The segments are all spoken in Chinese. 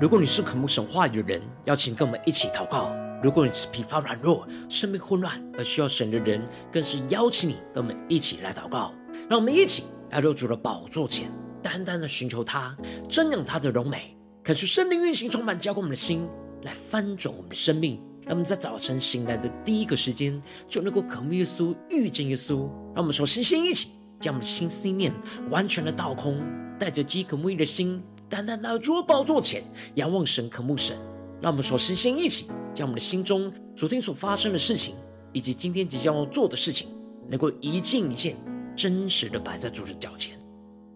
如果你是渴慕神话语的人，邀请跟我们一起祷告；如果你是疲乏软弱、生命混乱而需要神的人，更是邀请你跟我们一起来祷告。让我们一起来到主的宝座前，单单的寻求他，瞻仰他的荣美，恳求圣灵运行充满，浇灌我们的心，来翻转我们的生命。让我们在早晨醒来的第一个时间，就能够渴慕耶稣、遇见耶稣。让我们首先先一起将我们的心思念完全的倒空，带着饥渴慕义的心。单单到主的宝座前，仰望神，渴慕神。让我们首先先一起将我们的心中昨天所发生的事情，以及今天即将要做的事情，能够一件一件真实的摆在主的脚前，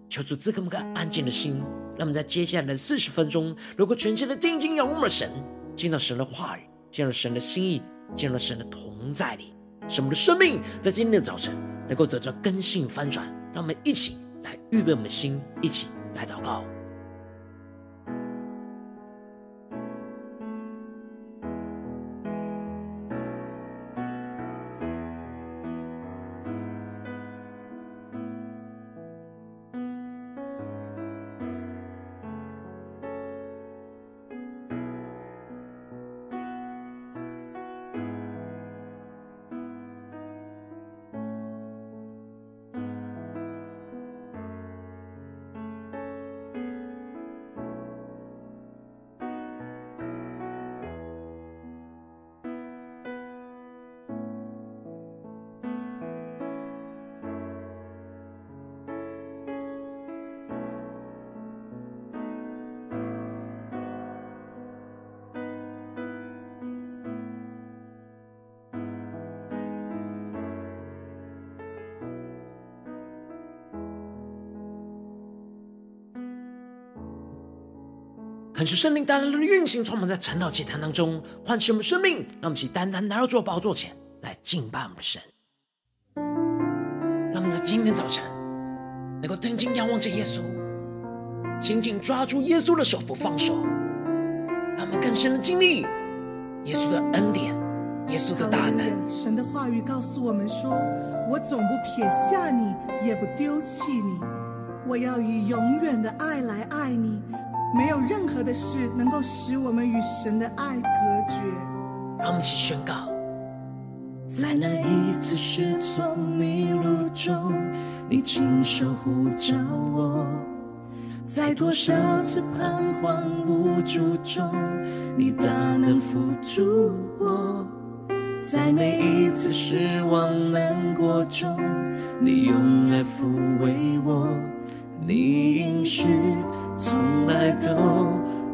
求主赐给我们个安静的心。让我们在接下来的四十分钟，能够全心的定睛仰望神，见到神的话语，见到神的心意，见到神的同在里，使我们的生命在今天的早晨能够得到更新翻转。让我们一起来预备我们的心，一起来祷告。恳求圣灵单单的运行，充满在晨祷祭坛当中，唤起我们生命，让我们起单单来到主的宝座前来敬拜我们的神。让我们在今天早晨能够定睛仰望着耶稣，紧紧抓住耶稣的手不放手，让我们更深的经历耶稣的恩典、耶稣的大能。神的话语告诉我们说：“我总不撇下你，也不丢弃你，我要以永远的爱来爱你。”没有任何的事能够使我们与神的爱隔绝。让我们一起宣告：在那一次失措迷路中，你亲手呼召我；在多少次彷徨无助中，你大能扶助我；在每一次失望难过中，你用爱抚慰我。你应许。从来都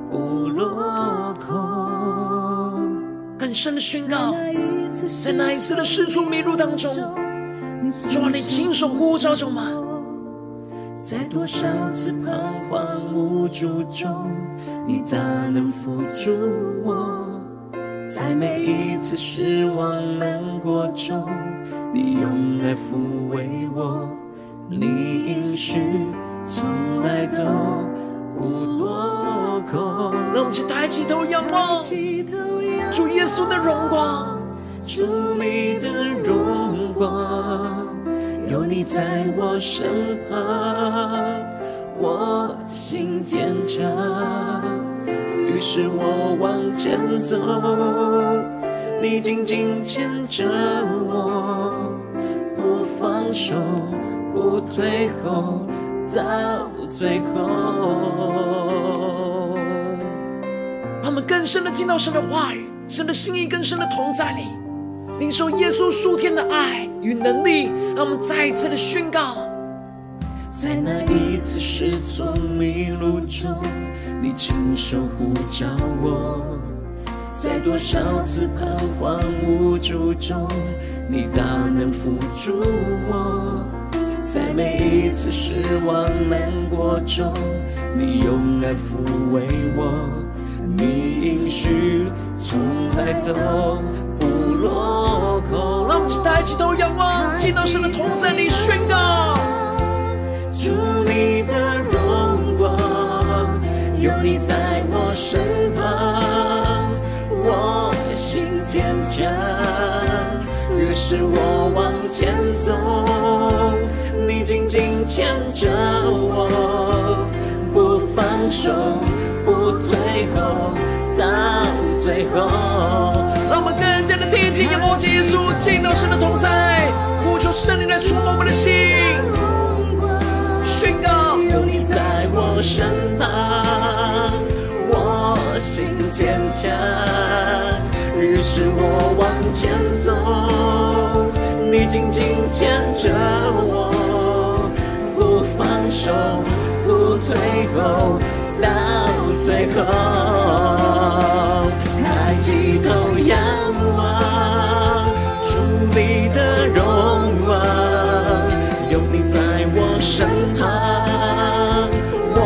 不落空。更深的宣告，在那一次的失足迷路当中，主啊，你亲手呼召着吗？在多少次彷徨无助中，你大能扶助我；在每一次失望难过中，你用爱抚慰我。你应许从来都。不落空，让我们抬起头仰望主耶稣的荣光，主你的荣光，有你在我身旁，我心坚强。于是我往前走，你紧紧牵着我，不放手，不退后。到最后，让我们更深的进到神的话语、神的心意、更深的同在里，领受耶稣属天的爱与能力。让我们再一次的宣告：在那一次失措迷路中，你亲手呼召我；在多少次彷徨无助中，你大能扶助我。在每一次失望难过中，你用爱抚慰我，你应许从来都不落空。让我们抬起头仰望，见到神的同在你宣告：主你的荣光，有你在我身旁，我的心坚强，于是我往前走。牵着我，不放手，不退后。到最后。让我们更加的贴近，仰望耶稣，进到神的同在，呼求圣灵来触摸我们的心，宣告有你在我身旁，我心坚强。于是我往前走，你紧紧牵着我，手，不退后，到最后。抬起头仰望，主你的荣光，有你在我身旁，我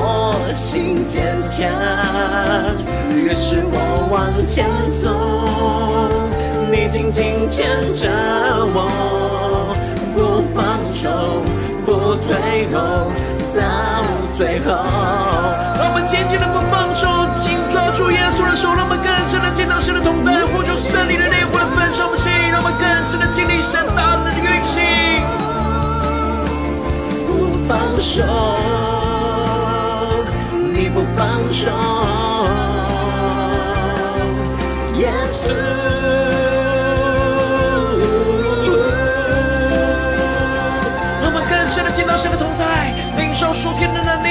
心坚强。于是我往前走，你紧紧牵着我，不放手，不退后，最后。让我们紧紧的不放手，紧抓住耶稣的手，让我们更深的见到神的同在，呼求圣灵的烈火来焚烧我们心，让我们更深的经历神大能的运行。不放手，你不放手，耶稣。让我们更深的见到神的同在，领受属天的能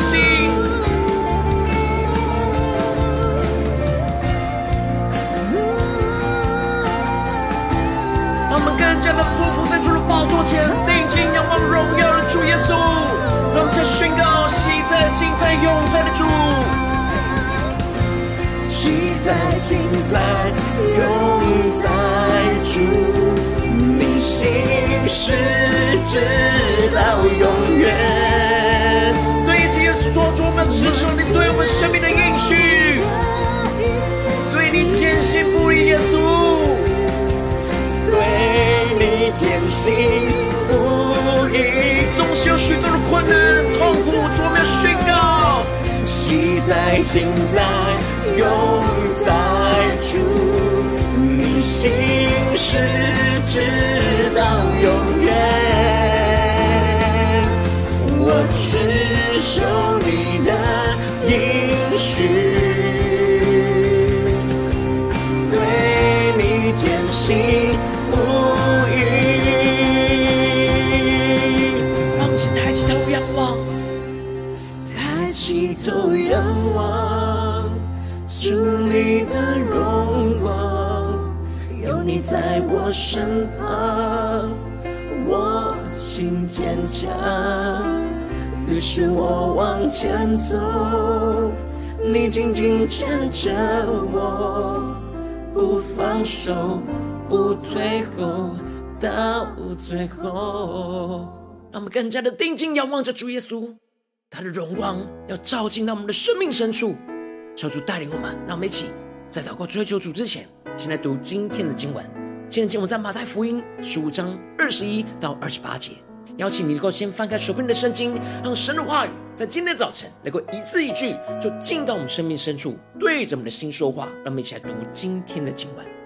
心。让我们更加的匍匐在主的宝座前，定睛仰望荣耀的主耶稣。让我们再宣告：昔在、今在、永在的主。昔在、今在、永在主，你心事直到永远。对一切耶稣说出我们持守你对我们生命的应许，对你坚信不疑，耶稣。对你坚信不疑，总是有许多的困难、痛苦，主我们要宣告：昔在、今在、永在主，你心事直到永远。我持守你应许，对你坚信不疑。让我们先抬起头仰望，抬起头仰望，主你的荣光，有你在我身旁，我心坚强。于是我往前走，你紧紧牵着我，不放手，不退后，到最后。让我们更加的定睛仰望着主耶稣，他的荣光要照进到我们的生命深处。求主带领我们，让我们一起在祷告追求主之前，先来读今天的经文。今天经文在马太福音十五章二十一到二十八节。邀请你能够先翻开手边的圣经，让神的话语在今天早晨能够一字一句就进到我们生命深处，对着我们的心说话。让我们一起来读今天的经文。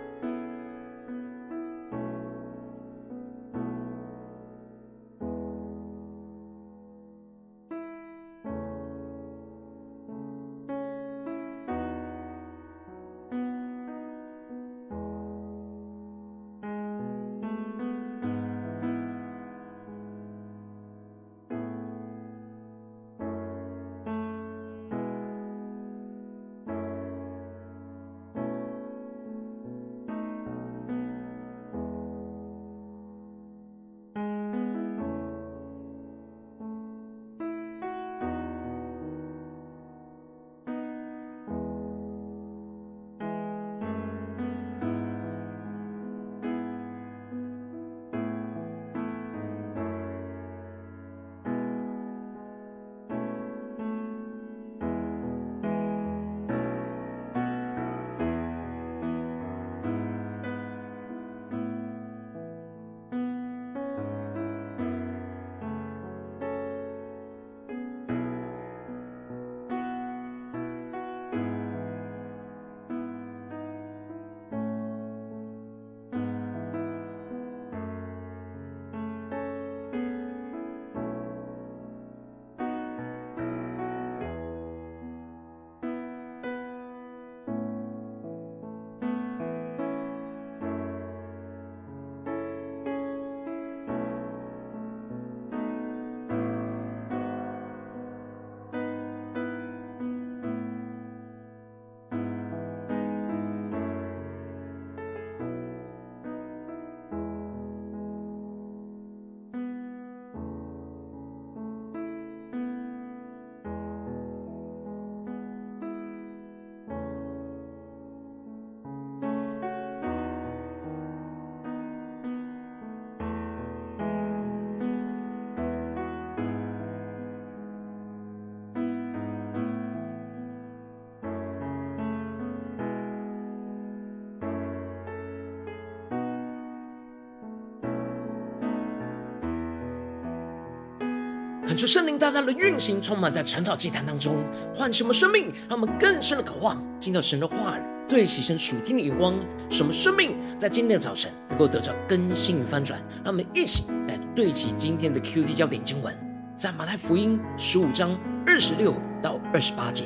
恳求圣灵大大的运行，充满在晨祷祭坛当中，唤什么生命，让我们更深的渴望进到神的话语。对齐神属天的眼光，什么生命在今天的早晨能够得到更新与翻转。让我们一起来对齐今天的 QT 焦点经文，在马太福音十五章二十六到二十八节。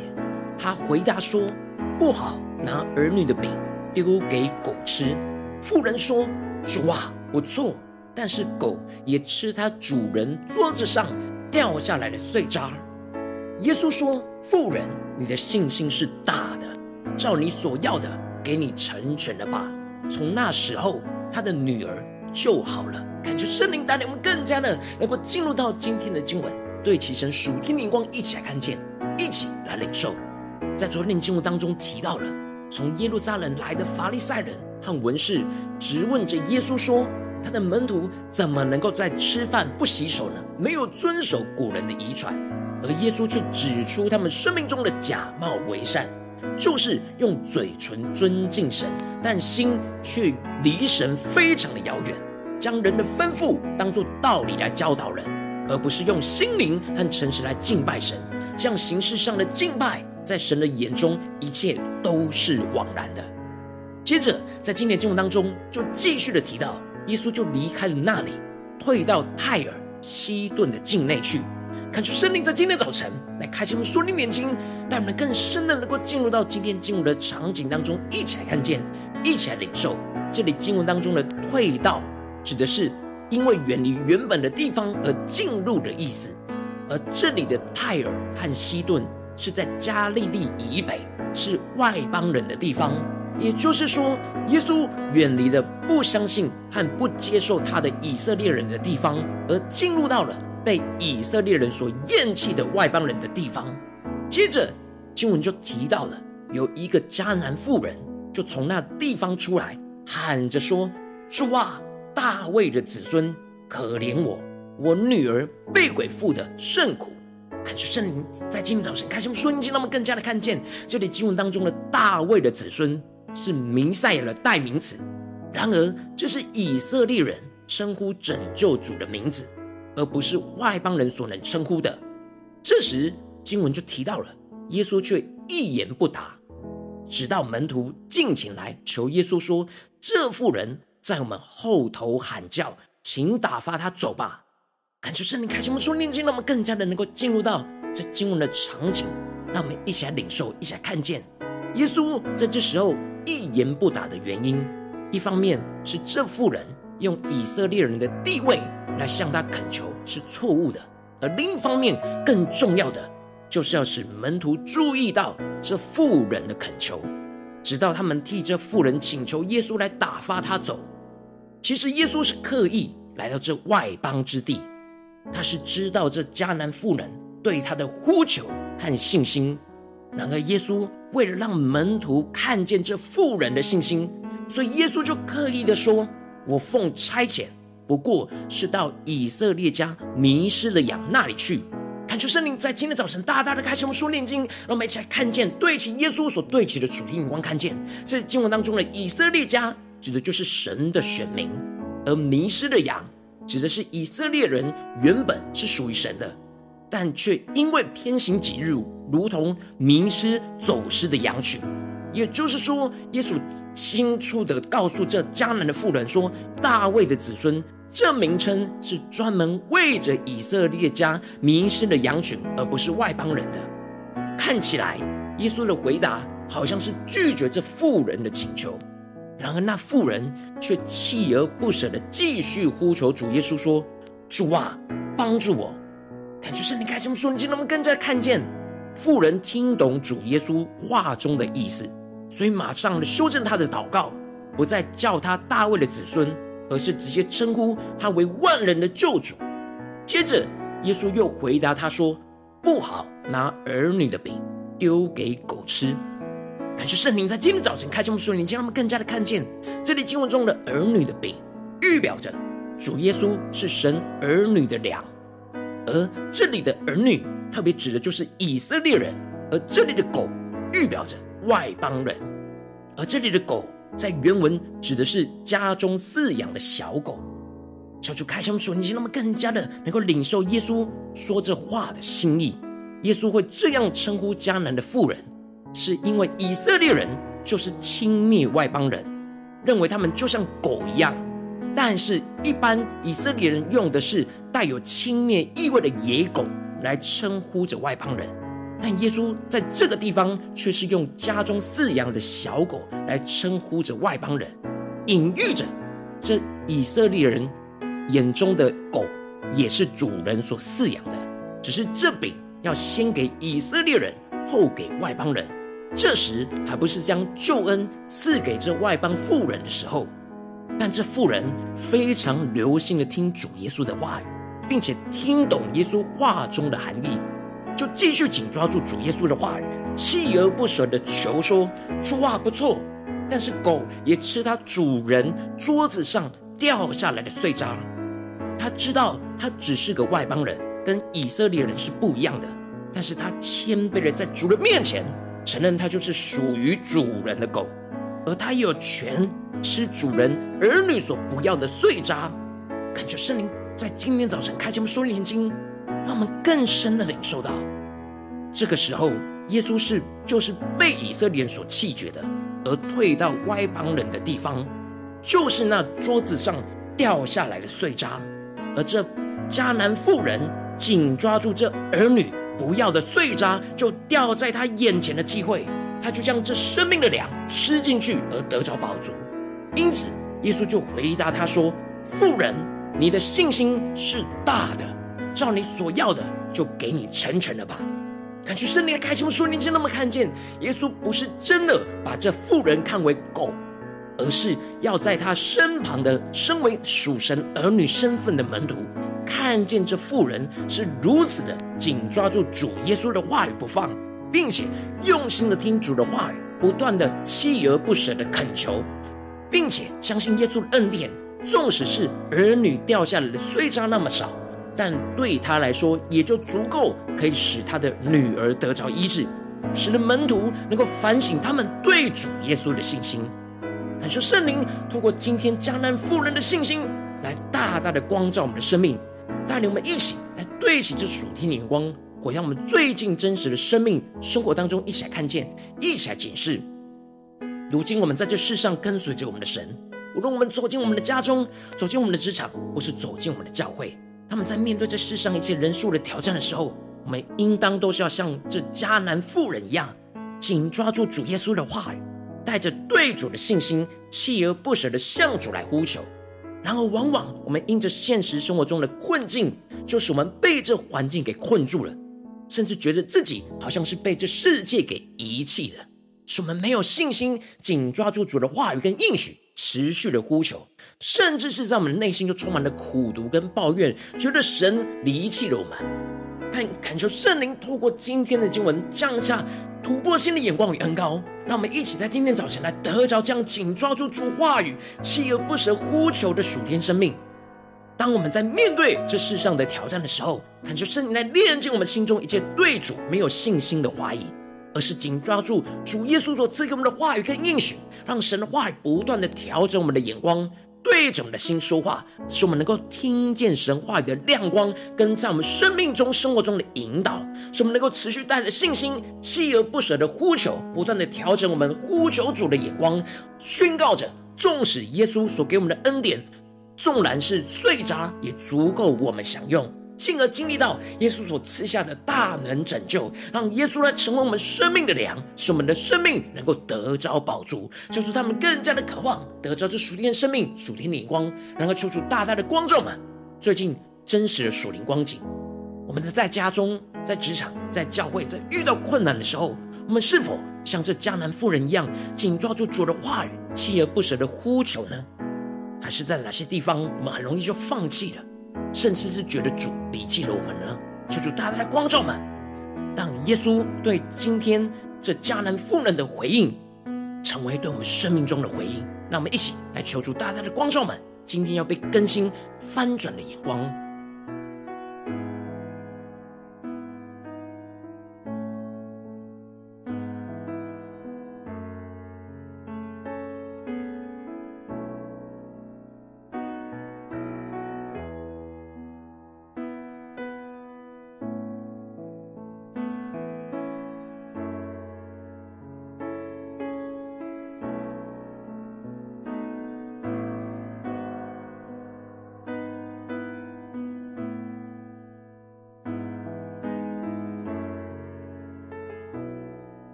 他回答说：“不好拿儿女的饼丢给狗吃。”妇人说：“主啊，不错，但是狗也吃它主人桌子上掉下来的碎渣。”耶稣说：“妇人，你的信心是大的。”照你所要的，给你成全了吧。从那时候，他的女儿就好了。感觉圣灵带领我们更加的能够进入到今天的经文，对齐神属天灵光，一起来看见，一起来领受。在昨天的经文当中提到了，从耶路撒冷来的法利赛人和文士质问着耶稣说，他的门徒怎么能够在吃饭不洗手呢？没有遵守古人的遗传，而耶稣却指出他们生命中的假冒为善。就是用嘴唇尊敬神，但心却离神非常的遥远，将人的吩咐当作道理来教导人，而不是用心灵和诚实来敬拜神。这样形式上的敬拜，在神的眼中一切都是枉然的。接着，在今天经文当中，就继续的提到，耶稣就离开了那里，退到泰尔西顿的境内去。看出圣灵在今天早晨来开启我们属灵眼睛，带我们更深的能够进入到今天经文的场景当中，一起来看见，一起来领受。这里经文当中的“退到”指的是因为远离原本的地方而进入的意思，而这里的泰尔和西顿是在加利利以北，是外邦人的地方。也就是说，耶稣远离了不相信和不接受他的以色列人的地方，而进入到了。被以色列人所厌弃的外邦人的地方，接着经文就提到了有一个迦南妇人，就从那地方出来，喊着说：“主啊，大卫的子孙，可怜我，我女儿被鬼附的甚苦。”感谢圣灵在今早晨开启我们属灵眼睛，让我们更加的看见这里经文当中的大卫的子孙是弥赛亚的代名词，然而这是以色列人称呼拯救主的名字。而不是外邦人所能称呼的。这时经文就提到了，耶稣却一言不答，直到门徒进前来求耶稣说：“这妇人在我们后头喊叫，请打发她走吧。”感谢圣灵开启我们属灵眼睛，让我们更加的能够进入到这经文的场景，让我们一起来领受，一起来看见耶稣在这时候一言不答的原因。一方面是这妇人用以色列人的地位。来向他恳求是错误的，而另一方面，更重要的就是要使门徒注意到这妇人的恳求，直到他们替这妇人请求耶稣来打发他走。其实耶稣是刻意来到这外邦之地，他是知道这迦南妇人对他的呼求和信心。然而耶稣为了让门徒看见这妇人的信心，所以耶稣就刻意的说：“我奉差遣。”不过是到以色列家迷失的羊那里去。恳求圣灵在今天早晨大大的开启我们属灵眼睛，让我们一起来看见对齐耶稣所对齐的属天眼光，看见在经文当中的以色列家指的就是神的选民，而迷失的羊指的是以色列人原本是属于神的，但却因为偏行己路，如同迷失走失的羊群。也就是说，耶稣清楚地告诉这迦南的妇人说：“大卫的子孙。”这名称是专门为着以色列家迷失的羊群，而不是外邦人的。看起来，耶稣的回答好像是拒绝这妇人的请求，然而那妇人却锲而不舍地继续呼求主耶稣说：“主啊，帮助我！”感觉圣灵开启我们属灵眼睛，让我们更加看见富人听懂主耶稣话中的意思，所以马上修正他的祷告，不再叫他大卫的子孙。而是直接称呼他为万人的救主。接着，耶稣又回答他说：“不好拿儿女的饼丢给狗吃。”感谢圣灵在今天早晨开这么说，你将他，们更加的看见这里经文中的儿女的饼，预表着主耶稣是神儿女的粮，而这里的儿女特别指的就是以色列人，而这里的狗预表着外邦人，而这里的狗。在原文指的是家中饲养的小狗，小主开箱属灵，让我们更加的能够领受耶稣说这话的心意。耶稣会这样称呼迦南的妇人，是因为以色列人就是轻蔑外邦人，认为他们就像狗一样。但是，一般以色列人用的是带有轻蔑意味的野狗来称呼着外邦人，但耶稣在这个地方却是用家中饲养的小狗来称呼着外邦人，隐喻着这以色列人眼中的狗也是主人所饲养的，只是这饼要先给以色列人，后给外邦人。这时还不是将救恩赐给这外邦富人的时候。但这妇人非常留心的听主耶稣的话语，并且听懂耶稣话中的含义，就继续紧抓住主耶稣的话语，锲而不舍的求说：“说话不错，但是狗也吃它主人桌子上掉下来的碎渣。”他知道他只是个外邦人，跟以色列人是不一样的，但是他谦卑的在主人面前承认他就是属于主人的狗，而他也有权。吃主人儿女所不要的碎渣，恳求圣灵在今天早晨开启我们属灵眼睛，让我们更深的领受到，这个时候耶稣是就是被以色列人所弃绝的，而退到外邦人的地方，就是那桌子上掉下来的碎渣，而这迦南妇人紧抓住这儿女不要的碎渣，就掉在他眼前的机会，他就将这生命的粮吃进去，而得着饱足。因此，耶稣就回答他说：“妇人，你的信心是大的，照你所要的，就给你成全了吧。”感觉圣灵的开启，说：“你真那么看见耶稣不是真的把这妇人看为狗，而是要在他身旁的身为属神儿女身份的门徒，看见这妇人是如此的紧抓住主耶稣的话语不放，并且用心的听主的话语，不断的锲而不舍的恳求。”并且相信耶稣的恩典，纵使是儿女掉下来的碎渣那么少，但对他来说也就足够，可以使他的女儿得着医治，使得门徒能够反省他们对主耶稣的信心。感谢圣灵透过今天迦南妇人的信心，来大大的光照我们的生命，带领我们一起来对齐这属天的眼光，活在我们最近真实的生命生活当中，一起来看见，一起来检视。如今我们在这世上跟随着我们的神，无论我们走进我们的家中，走进我们的职场，或是走进我们的教会，他们在面对这世上一切人数的挑战的时候，我们应当都是要像这迦南妇人一样，紧抓住主耶稣的话语，带着对主的信心，锲而不舍的向主来呼求。然而，往往我们因着现实生活中的困境，就是我们被这环境给困住了，甚至觉得自己好像是被这世界给遗弃了。是我们没有信心，紧抓住主的话语跟应许，持续的呼求，甚至是在我们内心就充满了苦毒跟抱怨，觉得神离弃了我们。但恳求圣灵透过今天的经文降下突破性的眼光与恩膏，让我们一起在今天早晨来得着这样紧抓住主话语、锲而不舍呼求的属天生命。当我们在面对这世上的挑战的时候，恳求圣灵来炼净我们心中一切对主没有信心的怀疑。而是紧抓住主耶稣所赐给我们的话语跟应许，让神的话语不断的调整我们的眼光，对着我们的心说话，使我们能够听见神话语的亮光，跟在我们生命中、生活中的引导，使我们能够持续带着信心，锲而不舍的呼求，不断的调整我们呼求主的眼光，宣告着，纵使耶稣所给我们的恩典，纵然是碎渣，也足够我们享用。进而经历到耶稣所赐下的大能拯救，让耶稣来成为我们生命的粮，使我们的生命能够得着饱足，求主他们更加的渴望得着这属天的生命、属天的光，然后求主大大的光照们最近真实的属灵光景。我们在家中、在职场、在教会，在遇到困难的时候，我们是否像这迦南妇人一样，紧抓住主的话语，锲而不舍的呼求呢？还是在哪些地方，我们很容易就放弃了？甚至是觉得主离弃了我们呢？求主大大的光照们，让耶稣对今天这迦南妇人的回应，成为对我们生命中的回应。让我们一起来求主大大的光照们，今天要被更新翻转的眼光。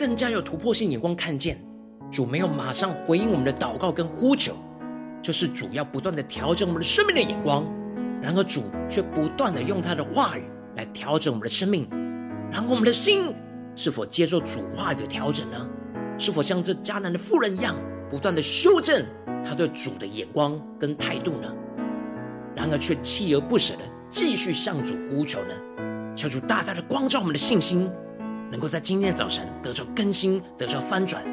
更加有突破性眼光，看见主没有马上回应我们的祷告跟呼求，就是主要不断的调整我们的生命的眼光。然而主却不断的用他的话语来调整我们的生命。然后我们的心是否接受主话语的调整呢？是否像这迦南的妇人一样，不断的修正他对主的眼光跟态度呢？然而却锲而不舍的继续向主呼求呢？求主大大的光照我们的信心，能够在今天的早晨得着更新，得着翻转。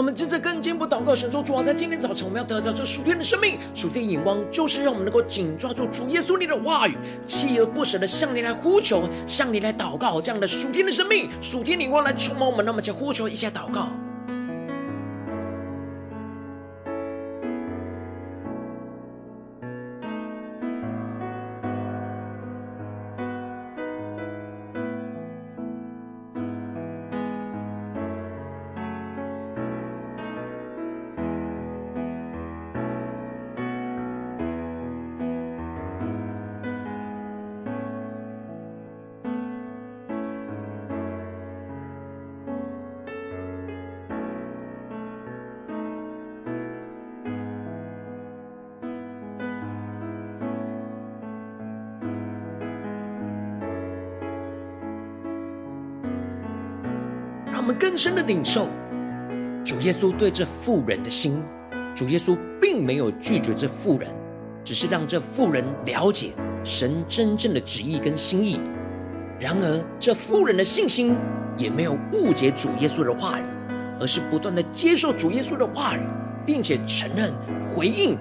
我们接着更进一步祷告，神说：主啊，在今天早晨，我们要得到这属天的生命、属天的眼光，就是让我们能够紧抓住主耶稣你的话语，锲而不舍的向你来呼求，向你来祷告，这样的属天的生命、属天的眼光来触摸我们。那么，就呼求一下祷告。深的领受主耶稣对这妇人的心。主耶稣并没有拒绝这妇人，只是让这妇人了解神真正的旨意跟心意。然而，这妇人的信心也没有误解主耶稣的话语，而是不断的接受主耶稣的话语，并且承认、回应，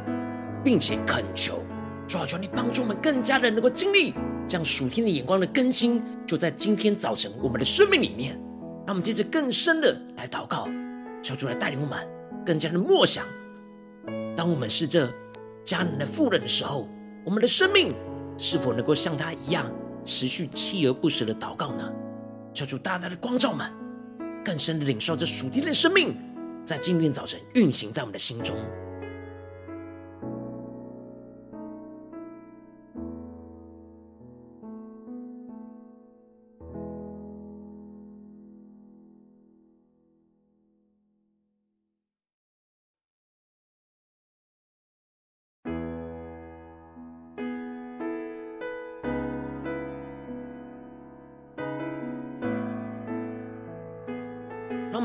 并且恳求。主啊，求你帮助我们更加的能够经历这样属天的眼光的更新，就在今天早晨我们的生命里面。让我们接着更深的来祷告，求主来带领我们更加的默想。当我们是这迦南的妇人的时候，我们的生命是否能够像他一样持续锲而不舍的祷告呢？求主大大的光照们，更深的领受这属天的生命，在今天早晨运行在我们的心中。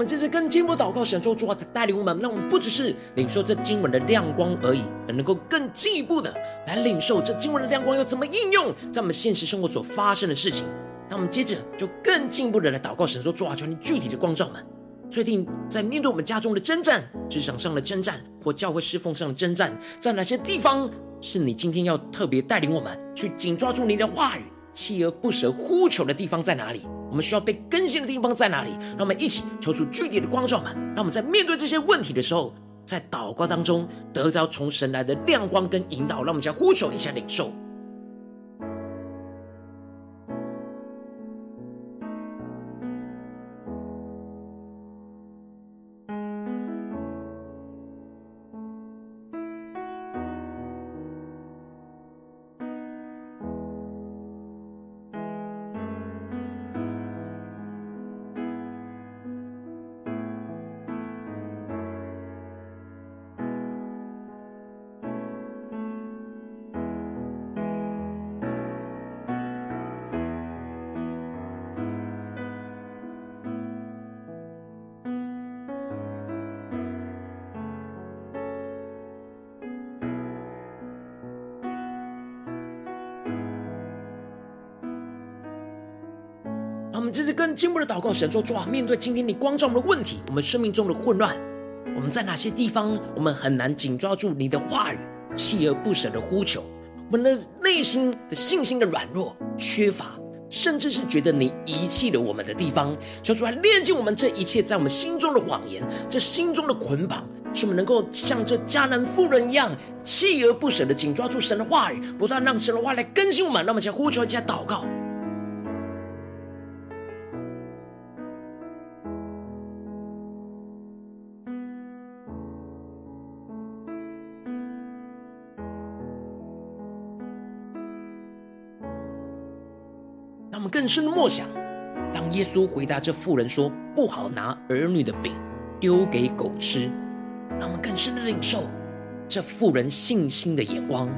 们这次更进一步祷告，神说主啊，带领我们，让我们不只是领受这经文的亮光而已，而能够更进一步的来领受这经文的亮光要怎么应用在我们现实生活所发生的事情。那我们接着就更进一步的来祷告，神说主啊，求你具体的光照们，最近在面对我们家中的征战、职场上的征战或教会侍奉上的征战，在哪些地方是你今天要特别带领我们去紧抓住你的话语，锲而不舍呼求的地方在哪里？我们需要被更新的地方在哪里？让我们一起求出具体的光照们。让我们在面对这些问题的时候，在祷告当中得到从神来的亮光跟引导。让我们将呼求一起来领受。进步的祷告，神说：主啊，面对今天你光照我们的问题，我们生命中的混乱，我们在哪些地方我们很难紧抓住你的话语，锲而不舍的呼求？我们的内心的信心的软弱缺乏，甚至是觉得你遗弃了我们的地方。求主来炼净我们这一切在我们心中的谎言，这心中的捆绑，使我们能够像这迦南妇人一样，锲而不舍的紧抓住神的话语，不断让神的话来更新我们。那么先呼求一下祷告。更深的默想，当耶稣回答这妇人说：“不好拿儿女的饼丢给狗吃。”让我们更深的领受这妇人信心的眼光。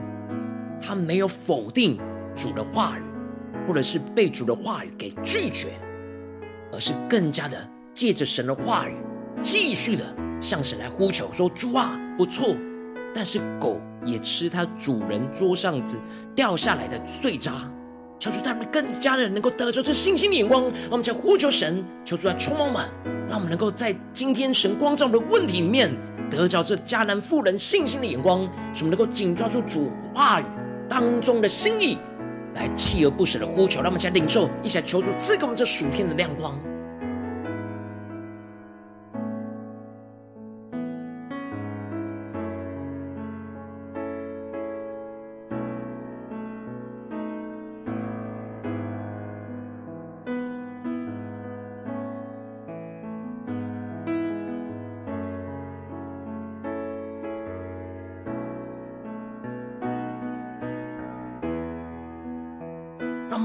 他没有否定主的话语，或者是被主的话语给拒绝，而是更加的借着神的话语，继续的向神来呼求说：“主啊，不错，但是狗也吃它主人桌上子掉下来的碎渣。”求主他们更加的能够得着这信心的眼光，让我们在呼求神，求主来充满我们，让我们能够在今天神光照的问题里面得着这迦南妇人信心的眼光，使我们能够紧抓住主话语当中的心意，来锲而不舍的呼求，让我们在领受，一起来求主赐给我们这属天的亮光。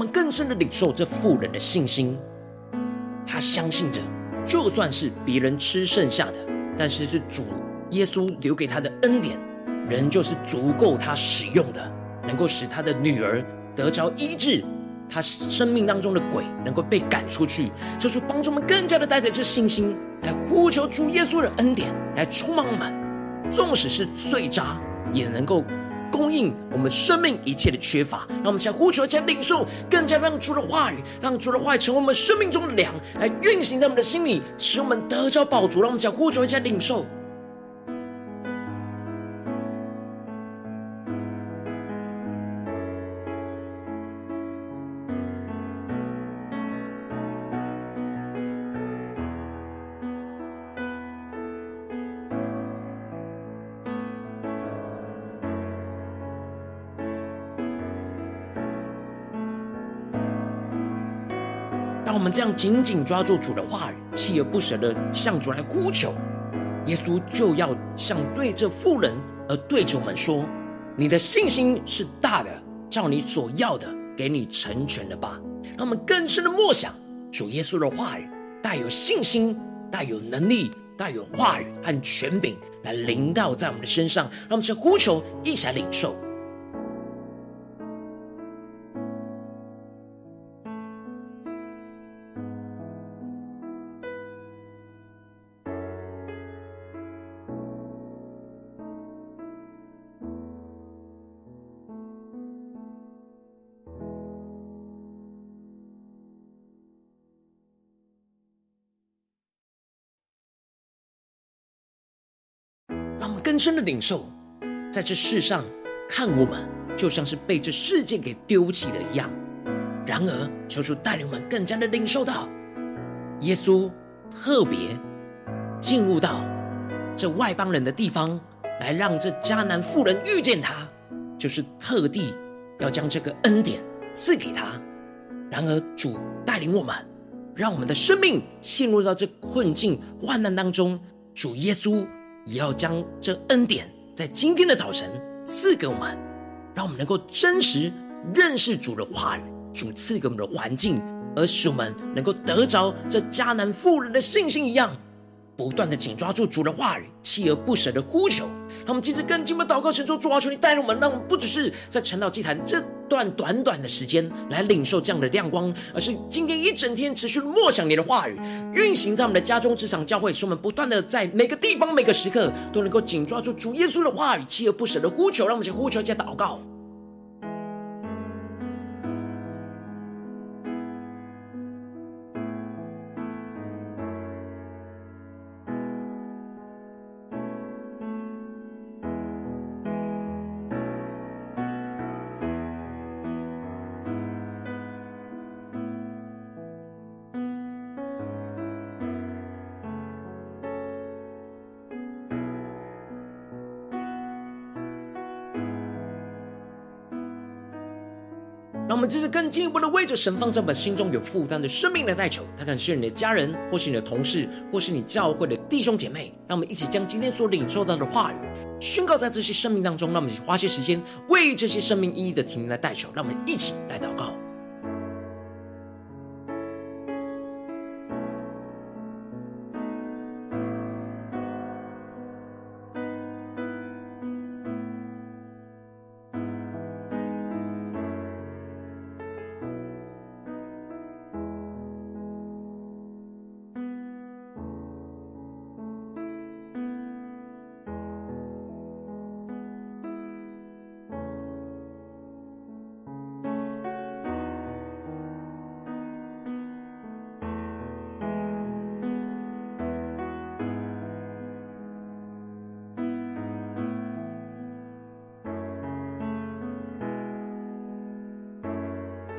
更深的领受这妇人的信心，她相信着，就算是别人吃剩下的，但是是主耶稣留给她的恩典，仍旧是足够她使用的，能够使她的女儿得着医治，她生命当中的鬼能够被赶出去，就是帮助我们更加的带着这信心来呼求主耶稣的恩典，来充满我们，纵使是碎渣也能够。供应我们生命一切的缺乏，让我们向呼求，向领受，更加让主的话语，让主的话语成为我们生命中的粮，来运行在我们的心里，使我们得着饱足。让我们向呼求，向领受。我们这样紧紧抓住主的话语，锲而不舍的向主来呼求，耶稣就要像对这妇人而对着我们说：“你的信心是大的，照你所要的给你成全了吧。”让我们更深的默想主耶稣的话语，带有信心、带有能力、带有话语和权柄来临到在我们的身上。让我们先呼求，一起来领受。深的领受，在这世上看我们，就像是被这世界给丢弃的一样。然而，求主带领我们更加的领受到，耶稣特别进入到这外邦人的地方，来让这迦南妇人遇见他，就是特地要将这个恩典赐给他。然而，主带领我们，让我们的生命陷入到这困境患难当中，主耶稣。也要将这恩典在今天的早晨赐给我们，让我们能够真实认识主的话语，主赐给我们的环境，而使我们能够得着这迦南妇人的信心一样。不断的紧抓住主的话语，锲而不舍的呼求。他们今天更进一步祷告，神说：主啊，求你带领我们，让我们不只是在晨祷祭坛这段短短的时间来领受这样的亮光，而是今天一整天持续默想你的话语，运行在我们的家中、职场、教会，使我们不断的在每个地方、每个时刻都能够紧抓住主耶稣的话语，锲而不舍的呼求。让我们先呼求，一下祷告。我们这次更进一步的为着神放在我们心中有负担的生命来代求，他可能是你的家人，或是你的同事，或是你教会的弟兄姐妹。让我们一起将今天所领受到的话语宣告在这些生命当中。让我们一起花些时间为这些生命一一的提名来代求。让我们一起来祷告。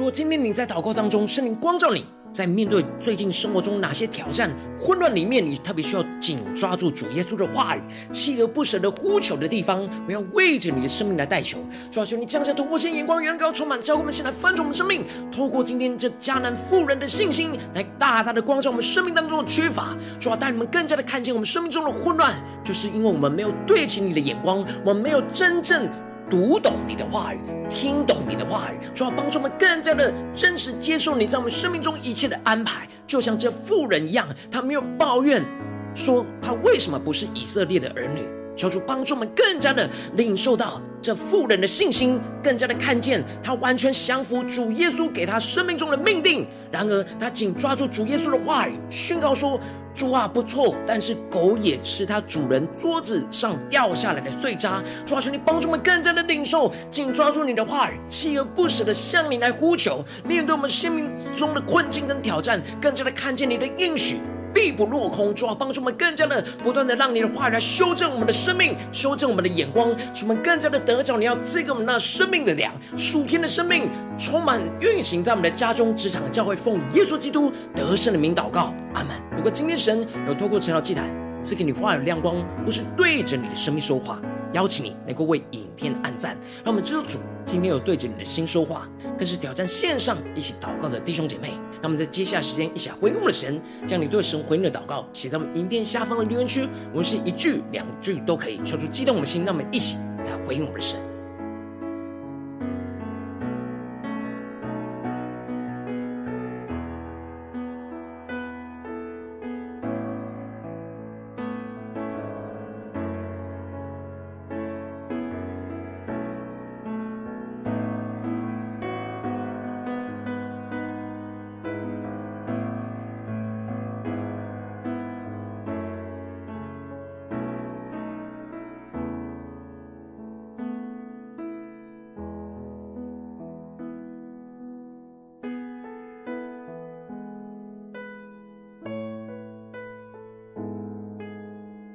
如果今天你在祷告当中，圣灵光照你，在面对最近生活中哪些挑战、混乱里面，你特别需要紧抓住主耶稣的话语，锲而不舍的呼求的地方，我要为着你的生命来代求。主啊，求你降下突破性眼光，远高充满，教会我们现在翻转我们生命，透过今天这迦南妇人的信心，来大大的光照我们生命当中的缺乏。主啊，带你们更加的看见我们生命中的混乱，就是因为我们没有对齐你的眼光，我们没有真正。读懂你的话语，听懂你的话语，主要帮助我们更加的真实接受你在我们生命中一切的安排，就像这妇人一样，她没有抱怨，说她为什么不是以色列的儿女。求主帮助我们更加的领受到这妇人的信心，更加的看见他完全降服主耶稣给他生命中的命定。然而，他紧抓住主耶稣的话语，宣告说：“主啊，不错，但是狗也吃他主人桌子上掉下来的碎渣。”主啊，求你帮助我们更加的领受，紧抓住你的话语，锲而不舍的向你来呼求。面对我们生命中的困境跟挑战，更加的看见你的应许。必不落空，主啊，帮助我们更加的不断的让你的话语来修正我们的生命，修正我们的眼光，使我们更加的得着你要赐给我们那生命的粮，属天的生命充满运行在我们的家中、职场、教会，奉耶稣基督得胜的名祷告，阿门。如果今天神有透过这道祭坛赐给你话语亮光，不是对着你的生命说话。邀请你能够为影片按赞，让我们知道主今天有对着你的心说话，更是挑战线上一起祷告的弟兄姐妹。那我们在接下来时间一起来回应我们的神，将你对神回应的祷告写在我们影片下方的留言区，我们是一句两句都可以，说出激动我们的心。让我们一起来回应我们的神。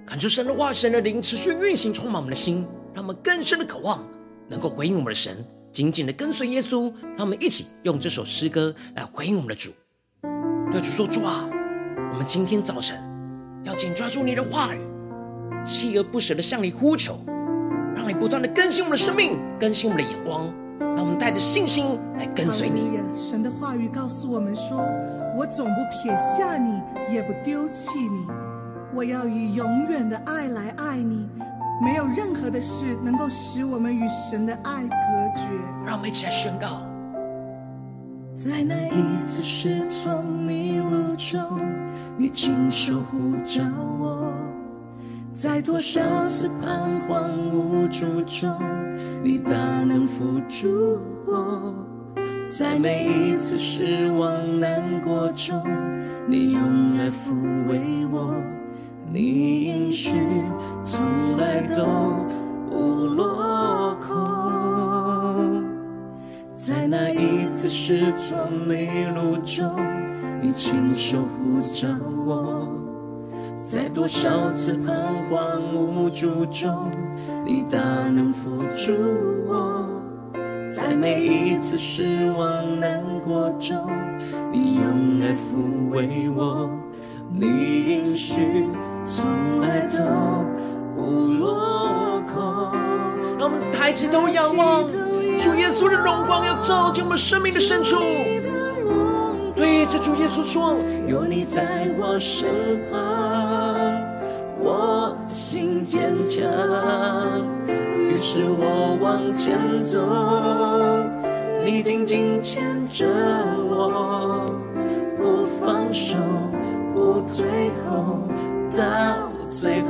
感受神的话，神的灵持续运行，充满我们的心，让我们更深的渴望，能够回应我们的神，紧紧的跟随耶稣。让我们一起用这首诗歌来回应我们的主。对主说：“主啊，我们今天早晨要紧抓住你的话语，锲而不舍的向你呼求，让你不断的更新我们的生命，更新我们的眼光，让我们带着信心来跟随你。”神的话语告诉我们说：“我总不撇下你，也不丢弃你。”我要以永远的爱来爱你，没有任何的事能够使我们与神的爱隔绝。让我们一起来宣告，在那一次失聪迷路中，你亲手呼召我；在多少次彷徨无助中，你大能扶助我；在每一次失望难过中，你用爱抚慰我。你应许从来都不落空，在那一次失措迷路中，你亲手呼召我；在多少次彷徨无助中，你大能扶住我；在每一次失望难过中，你用爱抚慰我。你应许。从来都不落空。让我们抬起头仰望主耶稣，的荣光要照进我们生命的深处。对着主耶稣说：有你在我身旁，我心坚强。于是我往前走，你紧紧牵着我，不放手，不退后，到最后。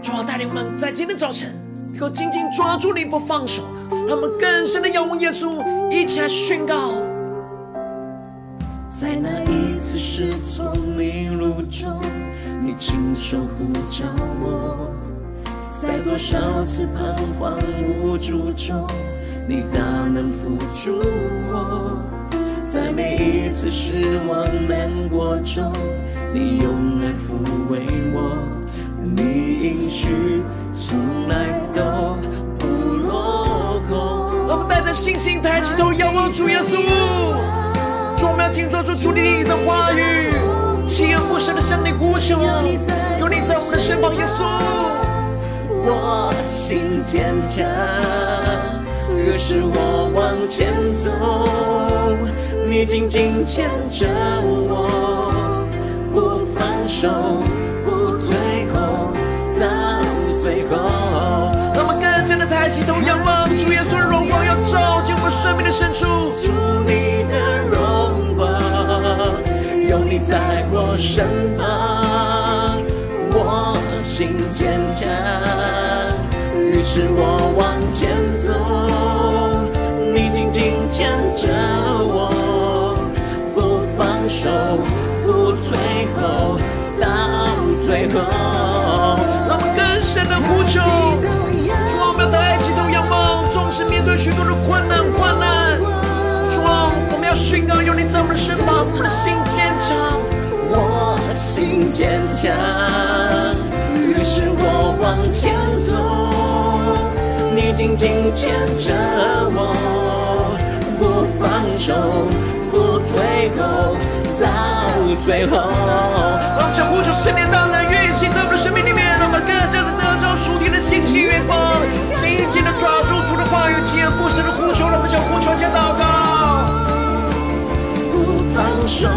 主带领我们在今天早晨能够紧紧抓住你不放手，让我们更深的仰望耶稣，一起来宣告。在那一次失聪迷路中，你亲手呼召我；在多少次彷徨无助中，你大能扶助我；在每一次失望难过中，你用爱抚慰我。你应许从来都不落空。我们带着信心抬起头仰望主耶稣，主，我们要紧抓住主你的话语，锲而不舍的向你呼求。有你在我们的身旁，耶稣，我心坚强，于是我往前走，你紧紧牵着我，不放手。不退后，到最后。让我们更加的抬起头仰望，主耶稣的荣光要照进我生命的深处。主你的荣光，有你在我身旁，我心坚强。于是我往前走，你紧紧牵着我，手，不退后，到最后。让我们更深的呼求。抬起头仰望，总是面对许多的困难患难。主啊，我们要宣告有你在我们的身旁，我们的心坚强，我心坚强。于是我往前走，你紧紧牵着我，不放手，不退后，到最后。让这呼求圣灵大能运行在我们的生命里面，让我们更加的得着属天的信心愿望。紧紧的抓住主的话语，锲而不舍的呼求，让我们向呼求加祷告。不放手，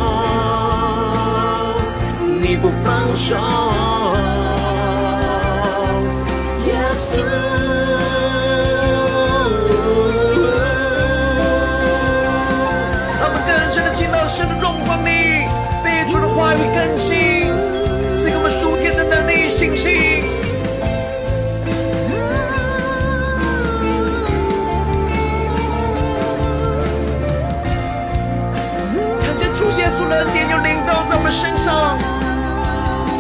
你不放手，主的话语更新，赐给我们属天的能力信心。身上，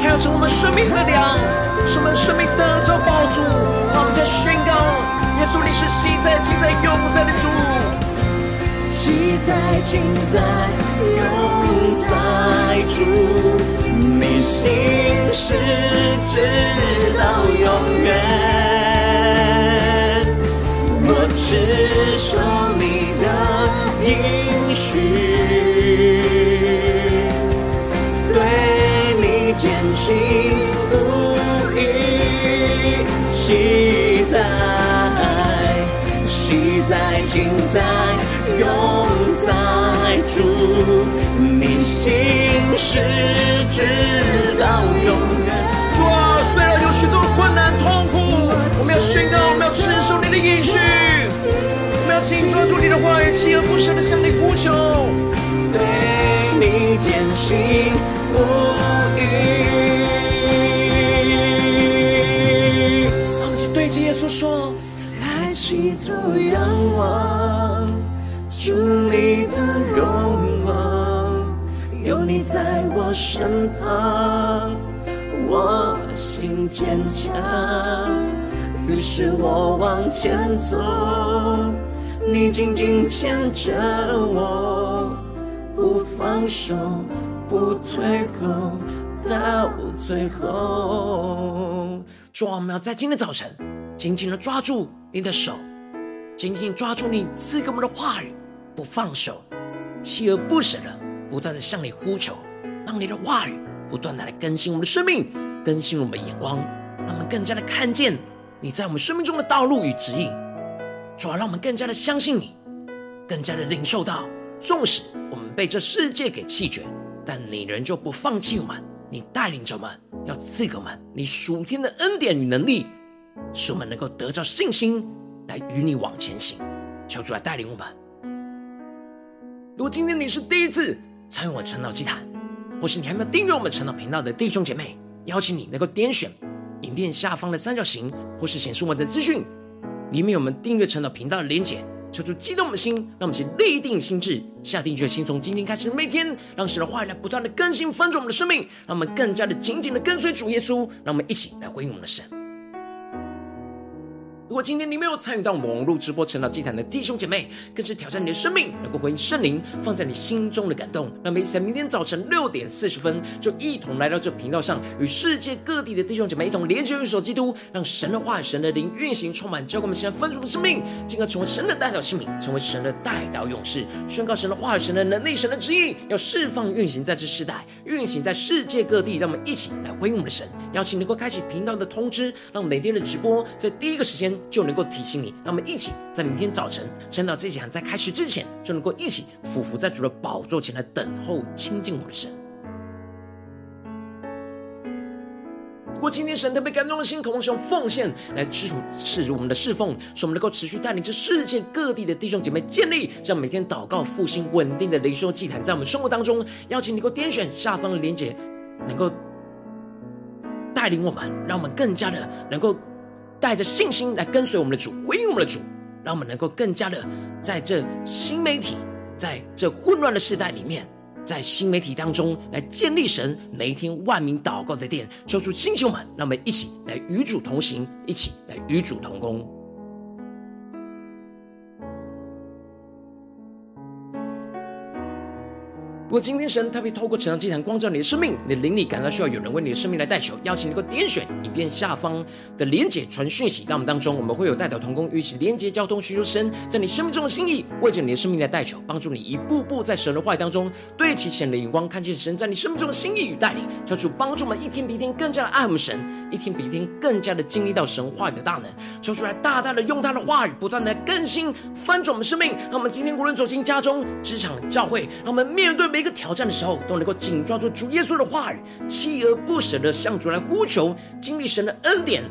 还要成我们生命的粮，使我们生命得着饱足。我们再宣告：耶稣，你是昔在、今在、永在的主。昔在、今在、永在主，你心事直到永远。我只守你的应许。对你坚信不疑，昔在，昔在，今在，永在主，你心是直到永远。主啊，虽然有许多困难痛苦，我们要宣告，我们要承受你的应许，我们要紧抓住你的话语，锲而不舍的向你呼求，对你坚信不。说，抬起头仰望，主你的荣，我身旁，我心坚强。于是我往前走，你紧紧牵着我，不放手，不退后，到最后。主啊，我们要在今天早晨。紧紧的抓住你的手，紧紧抓住你赐给我们的话语，不放手，锲而不舍的不断的向你呼求，让你的话语不断的来更新我们的生命，更新我们的眼光，让我们更加的看见你在我们生命中的道路与指引。主啊，让我们更加的相信你，更加的领受到，纵使我们被这世界给弃绝，但你仍旧不放弃我们。你带领着我们，要赐给我们你属天的恩典与能力，使我们能够得着信心来与你往前行。求主来带领我们。如果今天你是第一次参与我晨祷祭坛，或是你还没有订阅我们晨祷频道的弟兄姐妹，邀请你能够点选影片下方的三角形，或是显示我们的资讯，里面有我们订阅晨祷频道的连结。求主激动我们的心，让我们去立定心智，下定决心，从今天开始，每天让神的话语来不断的更新翻转我们的生命，让我们更加的紧紧的跟随主耶稣，让我们一起来回应我们的神。如果今天你没有参与到我们网络直播晨祷祭坛的弟兄姐妹，更是挑战你的生命，能够回应圣灵放在你心中的感动。那么，在明天早晨六点四十分，就一同来到这频道上，与世界各地的弟兄姐妹一同连接、运手基督，让神的话语、神的灵运行充满，教灌我们现在分足的生命，进而成为神的代祷器皿，成为神的代祷勇士，宣告神的话语、神的能力、神的旨意，要释放运行在这世代，运行在世界各地。让我们一起来回应我们的神，邀请能够开启频道的通知，让每天的直播在第一个时间。就能够提醒你，让我们一起在明天早晨晨祷祭坛在开始之前，就能够一起俯伏在主的宝座前来等候亲近我们的神。如果今天神特别感动的心，渴望用奉献来支持我们的侍奉，使我们能够持续带领着世界各地的弟兄姐妹建立这样每天祷告复兴稳定的灵修祭坛，在我们生活当中，邀请你能够点选下方的连结，能够带领我们，让我们更加的能够。带着信心来跟随我们的主，回应我们的主，让我们能够更加的在这新媒体，在这混乱的时代里面，在新媒体当中来建立神每一天万名祷告的殿，求主星球们，让我们一起来与主同行，一起来与主同工。如果今天神特别透过成长祭坛光照你的生命，你的灵里感到需要有人为你的生命来代求，邀请你能够点选影片下方的连结传讯息到我们当中，我们会有代表同工与其连结交通，寻求神在你生命中的心意，为着你的生命来代求，帮助你一步步在神的话语当中对齐神的眼光，看见神在你生命中的心意与带领，求主帮助我们一天比一天更加的爱我们神，一天比一天更加的经历到神话语的大能，求主来大大的用他的话语不断的更新翻转我们生命，让我们今天无论走进家中、职场、教会，让我们面对一个挑战的时候，都能够紧抓住主耶稣的话语，锲而不舍的向主来呼求，经历神的恩典，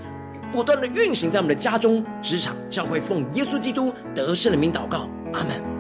不断的运行在我们的家中、职场、教会，奉耶稣基督得胜的名祷告，阿门。